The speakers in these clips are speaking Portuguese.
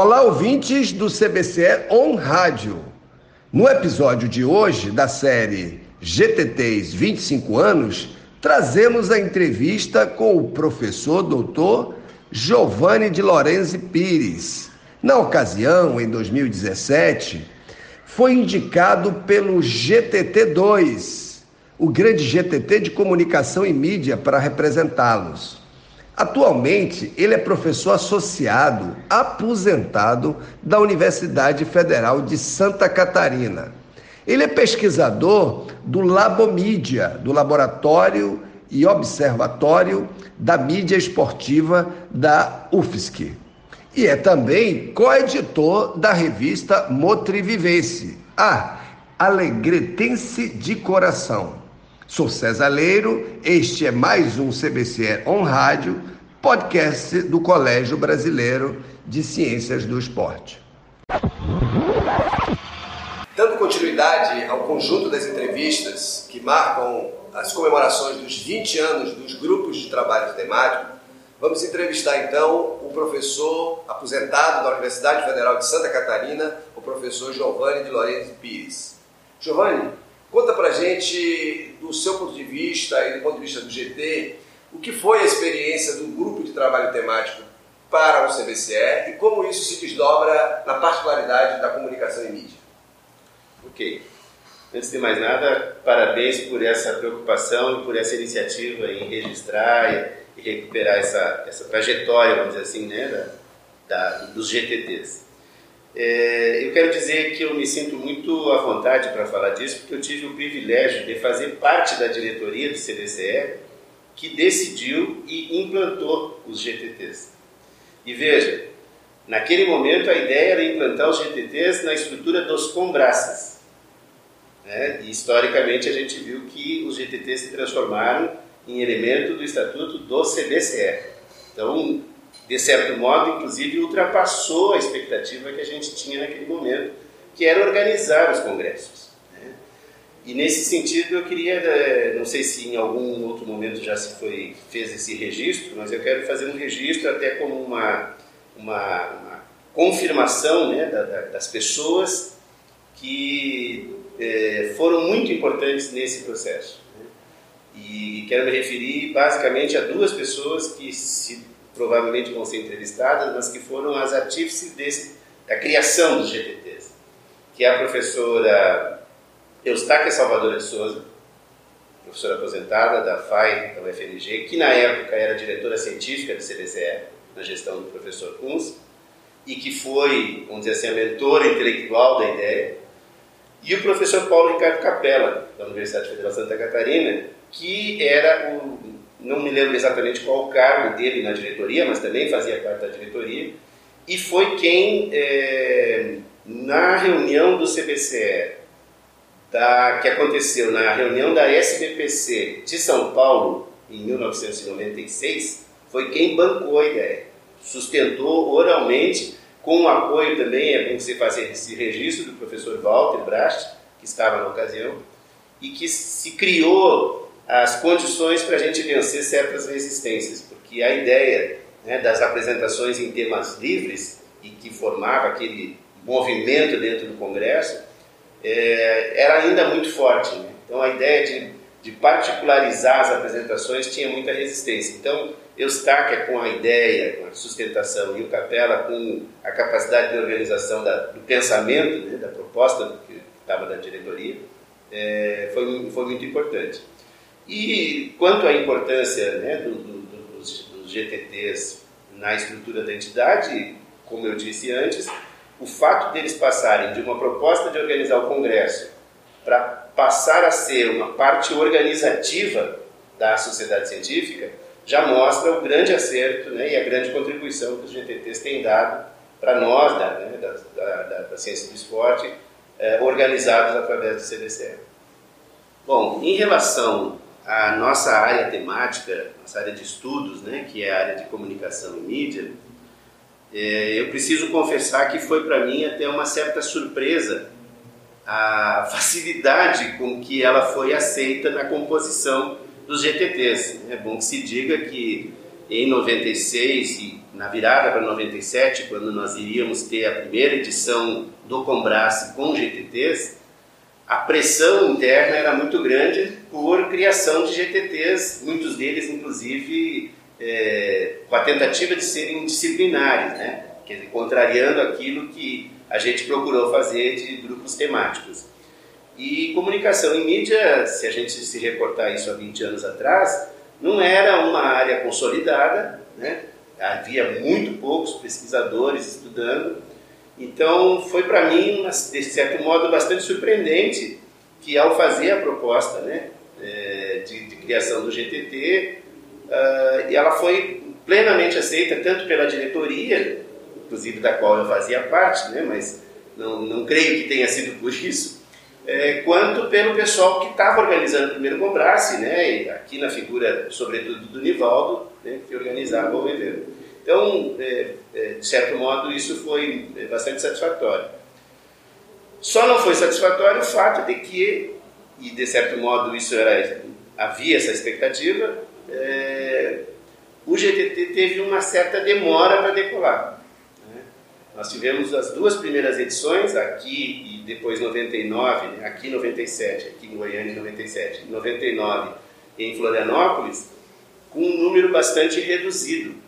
Olá, ouvintes do CBCE On Rádio. No episódio de hoje da série GTTs 25 anos, trazemos a entrevista com o professor doutor Giovanni de Lorenzi Pires. Na ocasião, em 2017, foi indicado pelo GTT2, o grande GTT de comunicação e mídia, para representá-los. Atualmente, ele é professor associado, aposentado da Universidade Federal de Santa Catarina. Ele é pesquisador do Labomídia, do Laboratório e Observatório da Mídia Esportiva da UFSC. E é também coeditor da revista Motrivivense, a Alegretense de Coração. Sou César Leiro, este é mais um CBCE On Rádio, podcast do Colégio Brasileiro de Ciências do Esporte. Dando continuidade ao conjunto das entrevistas que marcam as comemorações dos 20 anos dos grupos de trabalho temático, vamos entrevistar então o professor aposentado da Universidade Federal de Santa Catarina, o professor Giovanni de Lorenzo Pires. Giovanni, Conta pra gente, do seu ponto de vista e do ponto de vista do GT, o que foi a experiência do grupo de trabalho temático para o CBCE e como isso se desdobra na particularidade da comunicação e mídia. Ok. Antes de mais nada, parabéns por essa preocupação e por essa iniciativa em registrar e, recuperar essa, essa trajetória, vamos dizer assim, né, da, da, dos GTTs. É, eu quero dizer que eu me sinto muito à vontade para falar disso, porque eu tive o privilégio de fazer parte da diretoria do CDCE que decidiu e implantou os GTTs. E veja, naquele momento a ideia era implantar os GTTs na estrutura dos combraças. Né? E historicamente a gente viu que os GTTs se transformaram em elemento do estatuto do CDCE. Então, de certo modo, inclusive, ultrapassou a expectativa que a gente tinha naquele momento, que era organizar os congressos. Né? E nesse sentido, eu queria, eh, não sei se em algum outro momento já se foi, fez esse registro, mas eu quero fazer um registro até como uma, uma, uma confirmação né, da, da, das pessoas que eh, foram muito importantes nesse processo. Né? E quero me referir basicamente a duas pessoas que se provavelmente vão ser entrevistadas, mas que foram as artífices desse, da criação dos GTTs, que é a professora Eustáquia Salvadora de Souza, professora aposentada da FAI, da UFMG, que na época era diretora científica do CDCE, na gestão do professor Kunz, e que foi, vamos dizer assim, a mentora intelectual da ideia, e o professor Paulo Ricardo Capella, da Universidade Federal de Santa Catarina, que era o não me lembro exatamente qual o cargo dele na diretoria, mas também fazia parte da diretoria, e foi quem, é, na reunião do CBCE, da, que aconteceu na reunião da SBPC de São Paulo, em 1996, foi quem bancou a ideia, sustentou oralmente, com o apoio também, é bom você fazer esse registro do professor Walter Brast, que estava na ocasião, e que se criou as condições para a gente vencer certas resistências, porque a ideia né, das apresentações em temas livres e que formava aquele movimento dentro do Congresso é, era ainda muito forte. Né? Então a ideia de, de, particularizar as apresentações tinha muita resistência. Então Eustáquia com a ideia, com a sustentação e o Capela com a capacidade de organização da, do pensamento, né, da proposta que estava da diretoria, é, foi, foi muito importante. E quanto à importância né, do, do, dos, dos GTTs na estrutura da entidade, como eu disse antes, o fato deles passarem de uma proposta de organizar o Congresso para passar a ser uma parte organizativa da sociedade científica já mostra o grande acerto né, e a grande contribuição que os GTTs têm dado para nós, da, né, da, da, da, ciência do esporte, eh, organizados através do CDCE. Bom, em relação a nossa área temática, nossa área de estudos, né, que é a área de comunicação e mídia, é, eu preciso confessar que foi para mim até uma certa surpresa a facilidade com que ela foi aceita na composição dos GTTs. É bom que se diga que em 96 e na virada para 97, quando nós iríamos ter a primeira edição do Combrace com GTTs, a pressão interna era muito grande por criação de GTTs, muitos deles, inclusive, é, com a tentativa de serem disciplinares, né? Contrariando aquilo que a gente procurou fazer de grupos temáticos. E comunicação em mídia, se a gente se reportar isso há 20 anos atrás, não era uma área consolidada, né? havia muito poucos pesquisadores estudando, então foi para mim, de certo modo, bastante surpreendente que ao fazer a proposta né, é, de, de criação do GTT, uh, ah, ela foi plenamente aceita tanto pela diretoria, inclusive da qual eu fazia parte, né, mas não, não creio que tenha sido por isso, é, quanto pelo pessoal que estava organizando o primeiro Combrace, né, aqui na figura, sobretudo, do Nivaldo, né, que organizava o evento. Então, é, é, de certo modo, isso foi é, bastante satisfatório. Só não foi satisfatório o fato de que, e de certo modo isso era, havia essa expectativa, é, o GTT teve uma certa demora para decolar. Nós tivemos as duas primeiras edições, aqui e depois 99, né? aqui 97, aqui em Goiânia 97, 99 em Florianópolis, com um número bastante reduzido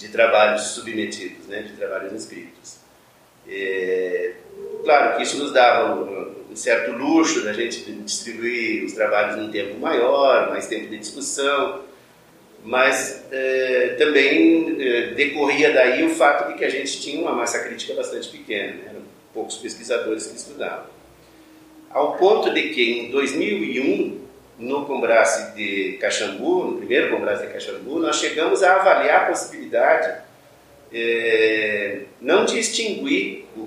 de trabalhos submetidos, né? de trabalhos inscritos. É, claro que isso nos dava um, um, certo luxo da gente distribuir os trabalhos num tempo maior, mais tempo de discussão, mas é, também é, decorria daí o fato de que a gente tinha uma massa crítica bastante pequena, né? eram poucos pesquisadores que estudavam. Ao ponto de que em 2001, no Combrace de Caxambu, no primeiro Combrace de Caxambu, nós chegamos a avaliar a possibilidade é, não de extinguir o,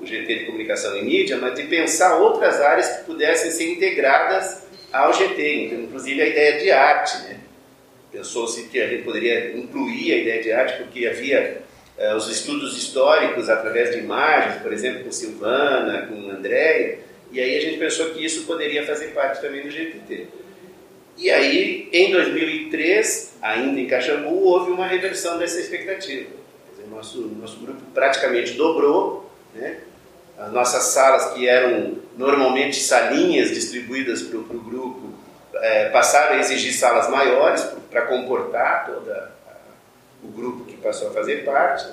o GT de comunicação e mídia, mas de pensar outras áreas que pudessem ser integradas ao GT, inclusive a ideia de arte, né? Pensou-se que a gente poderia incluir a ideia de arte, porque havia uh, os estudos históricos através de imagens, por exemplo, com Silvana, com Andréia, e aí a gente pensou que isso poderia fazer parte também do GTT. E aí, em 2003, ainda em Caxambu, houve uma reversão dessa expectativa. Dizer, nosso, nosso grupo praticamente dobrou, né? as nossas salas, que eram normalmente salinhas distribuídas para o grupo, é, passaram a exigir salas maiores para comportar todo o grupo que passou a fazer parte.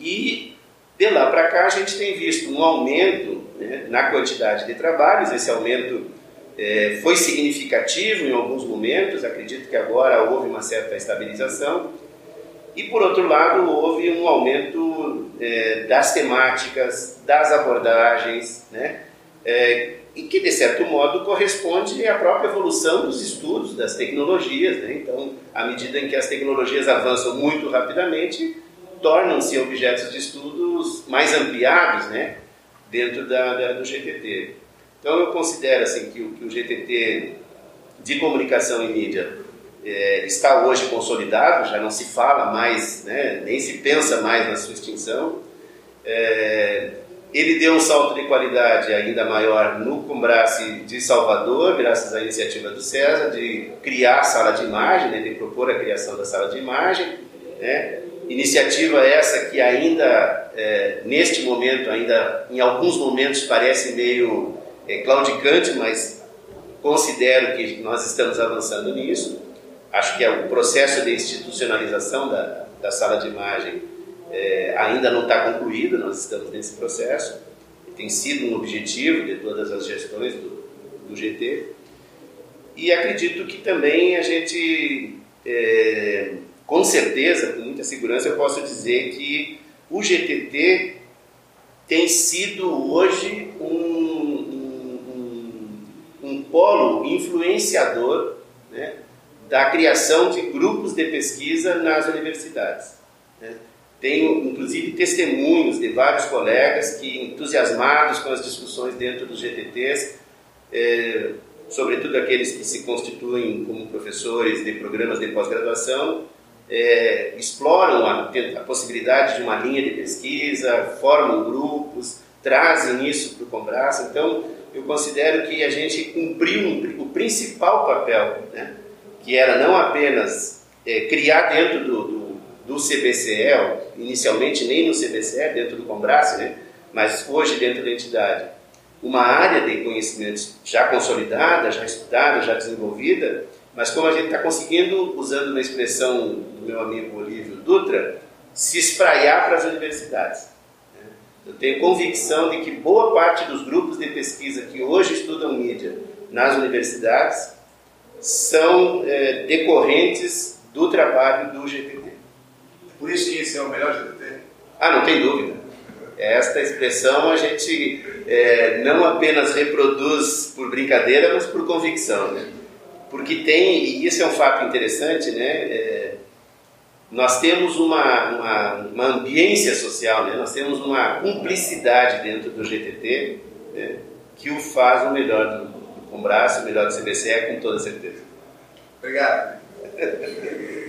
E de lá para cá a gente tem visto um aumento né, na quantidade de trabalhos, esse aumento é, foi significativo em alguns momentos, acredito que agora houve uma certa estabilização. E por outro lado, houve um aumento é, das temáticas, das abordagens, né? É, e que, de certo modo, corresponde à própria evolução dos estudos, das tecnologias. Né? Então, à medida em que as tecnologias avançam muito rapidamente, tornam-se objetos de estudos mais ampliados né? Dentro da, da, do GTT. Então, eu considero assim, que, que o GTT de comunicação e mídia é, está hoje consolidado, já não se fala mais, né? nem se pensa mais na sua extinção. É, ele deu um salto de qualidade ainda maior no Combrace de Salvador, graças à iniciativa do César, de criar a sala de imagem, né, de propor a criação da sala de imagem. Né? Iniciativa essa que ainda, é, neste momento, ainda em alguns momentos parece meio é, claudicante, mas considero que nós estamos avançando nisso. Acho que é o processo de institucionalização da, da sala de imagem é, ainda não está concluído, nós estamos nesse processo, tem sido um objetivo de todas as gestões do, do GT. E acredito que também a gente, é, com certeza, segurança, eu posso dizer que o GTT tem sido hoje um, um, um, polo influenciador né, da criação de grupos de pesquisa nas universidades. Né. Tenho, inclusive, testemunhos de vários colegas que, entusiasmados com as discussões dentro dos GTTs, é, sobretudo aqueles que se constituem como professores de programas de pós-graduação, é, exploram a, a, possibilidade de uma linha de pesquisa, formam grupos, trazem isso para o Combraça. Então, eu considero que a gente cumpriu um, o principal papel, né, que era não apenas é, criar dentro do, do, do, CBCE, inicialmente nem no CBCE, dentro do Combrace, né? mas hoje dentro da entidade, uma área de conhecimentos já consolidada, já estudada, já desenvolvida, mas como a gente está conseguindo, usando uma expressão do meu amigo Olívio Dutra, se espraiar para as universidades. Né? Eu tenho convicção de que boa parte dos grupos de pesquisa que hoje estudam mídia nas universidades são é, decorrentes do trabalho do GTT. Por isso que esse é o melhor GTT? Ah, não tem dúvida. Esta expressão a gente é, não apenas reproduz por brincadeira, mas por convicção. Né? Porque tem, e isso é um fato interessante, né? É, nós temos uma, uma, uma, ambiência social, né? nós temos uma cumplicidade dentro do GTT né? que o faz o melhor do, do Combraço, o melhor do CBCE, com toda certeza. Obrigado.